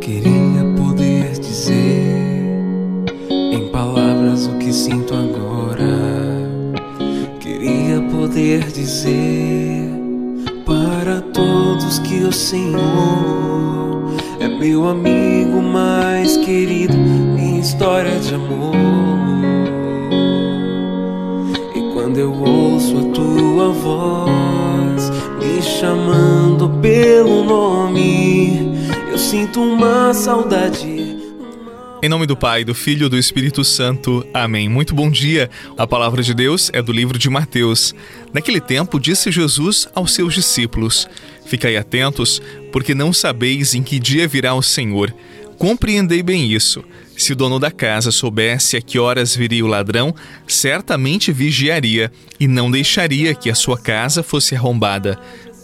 Queria poder dizer em palavras o que sinto agora. Queria poder dizer para todos que o Senhor é meu amigo mais querido, minha história de amor. E quando eu ouço a tua voz me chamando pelo nome, sinto uma saudade. Em nome do Pai, do Filho e do Espírito Santo. Amém. Muito bom dia. A palavra de Deus é do livro de Mateus. Naquele tempo, disse Jesus aos seus discípulos: Ficai atentos, porque não sabeis em que dia virá o Senhor. Compreendei bem isso. Se o dono da casa soubesse a que horas viria o ladrão, certamente vigiaria e não deixaria que a sua casa fosse arrombada.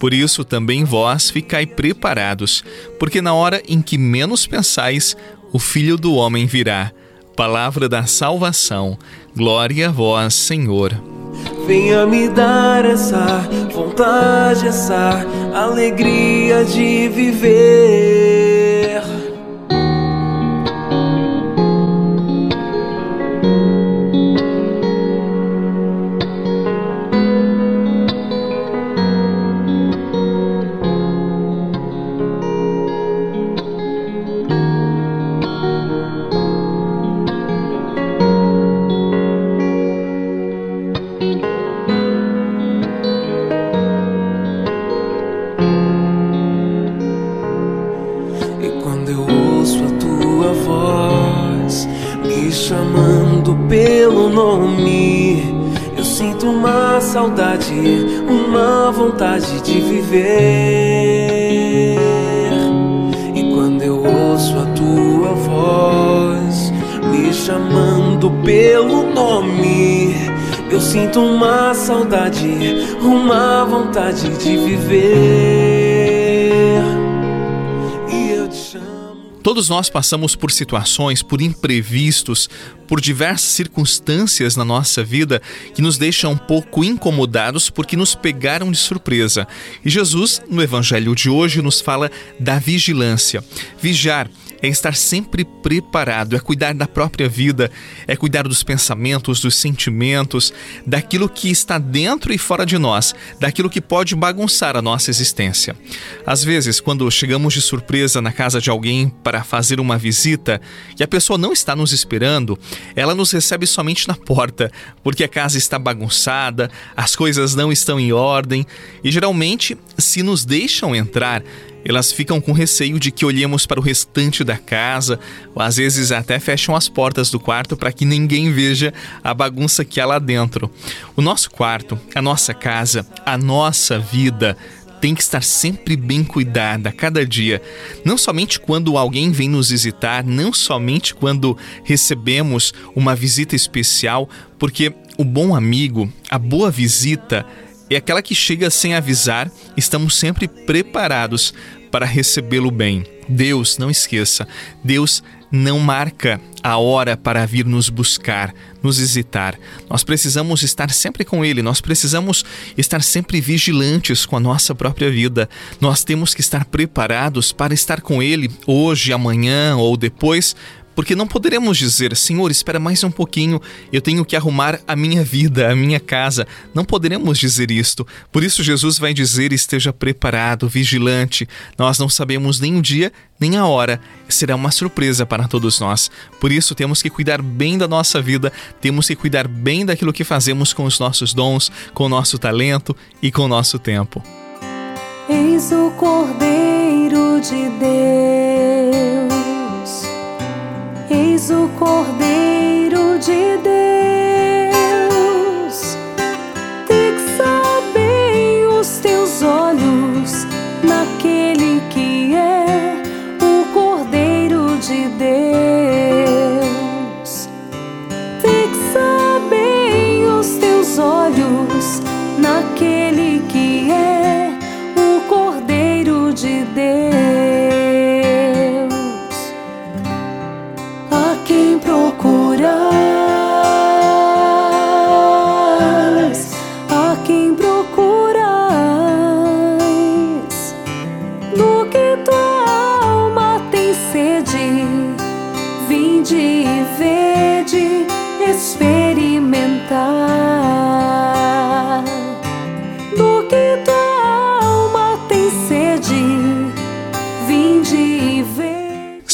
Por isso também vós ficai preparados, porque na hora em que menos pensais, o Filho do Homem virá. Palavra da salvação. Glória a vós, Senhor. Venha me dar essa vontade, essa alegria de viver. Chamando pelo nome, eu sinto uma saudade, uma vontade de viver. E quando eu ouço a tua voz me chamando pelo nome, eu sinto uma saudade, uma vontade de viver. Todos nós passamos por situações, por imprevistos, por diversas circunstâncias na nossa vida que nos deixam um pouco incomodados porque nos pegaram de surpresa. E Jesus, no Evangelho de hoje, nos fala da vigilância. Vigiar é estar sempre preparado, é cuidar da própria vida, é cuidar dos pensamentos, dos sentimentos, daquilo que está dentro e fora de nós, daquilo que pode bagunçar a nossa existência. Às vezes, quando chegamos de surpresa na casa de alguém para fazer uma visita e a pessoa não está nos esperando, ela nos recebe somente na porta, porque a casa está bagunçada, as coisas não estão em ordem e geralmente, se nos deixam entrar, elas ficam com receio de que olhemos para o restante da casa, ou às vezes até fecham as portas do quarto para que ninguém veja a bagunça que há lá dentro. O nosso quarto, a nossa casa, a nossa vida tem que estar sempre bem cuidada cada dia. Não somente quando alguém vem nos visitar, não somente quando recebemos uma visita especial, porque o bom amigo, a boa visita, é aquela que chega sem avisar, estamos sempre preparados para recebê-lo bem. Deus, não esqueça, Deus não marca a hora para vir nos buscar, nos visitar. Nós precisamos estar sempre com Ele, nós precisamos estar sempre vigilantes com a nossa própria vida. Nós temos que estar preparados para estar com Ele hoje, amanhã ou depois, porque não poderemos dizer, Senhor, espera mais um pouquinho, eu tenho que arrumar a minha vida, a minha casa. Não poderemos dizer isto. Por isso, Jesus vai dizer: esteja preparado, vigilante. Nós não sabemos nem o dia nem a hora. Será uma surpresa para todos nós. Por isso, temos que cuidar bem da nossa vida, temos que cuidar bem daquilo que fazemos com os nossos dons, com o nosso talento e com o nosso tempo. Eis o Cordeiro de Deus. O Cordeiro de Deus.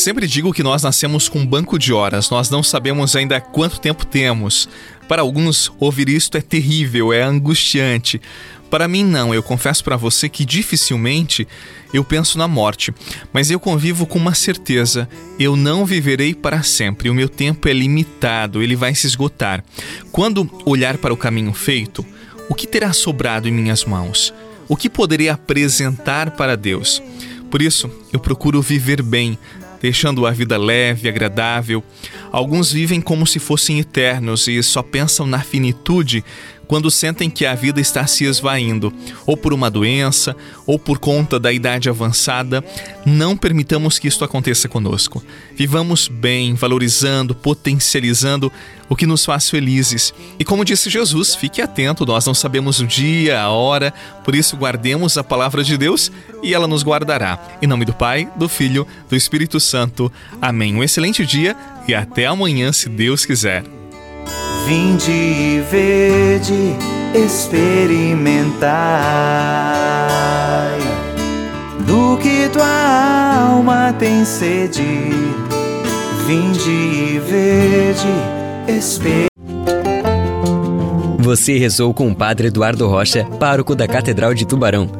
Sempre digo que nós nascemos com um banco de horas, nós não sabemos ainda quanto tempo temos. Para alguns, ouvir isto é terrível, é angustiante. Para mim, não. Eu confesso para você que dificilmente eu penso na morte, mas eu convivo com uma certeza: eu não viverei para sempre. O meu tempo é limitado, ele vai se esgotar. Quando olhar para o caminho feito, o que terá sobrado em minhas mãos? O que poderei apresentar para Deus? Por isso, eu procuro viver bem, deixando a vida leve, agradável. Alguns vivem como se fossem eternos e só pensam na finitude quando sentem que a vida está se esvaindo, ou por uma doença, ou por conta da idade avançada. Não permitamos que isto aconteça conosco. Vivamos bem, valorizando, potencializando o que nos faz felizes. E como disse Jesus, fique atento, nós não sabemos o dia, a hora, por isso guardemos a palavra de Deus e ela nos guardará. Em nome do Pai, do Filho, do Espírito Santo. Amém. Um excelente dia e até amanhã, se Deus quiser. Vinde e vede, experimentai do que tua alma tem sede. Vinde e vede, experimentai. Você rezou com o Padre Eduardo Rocha, pároco da Catedral de Tubarão.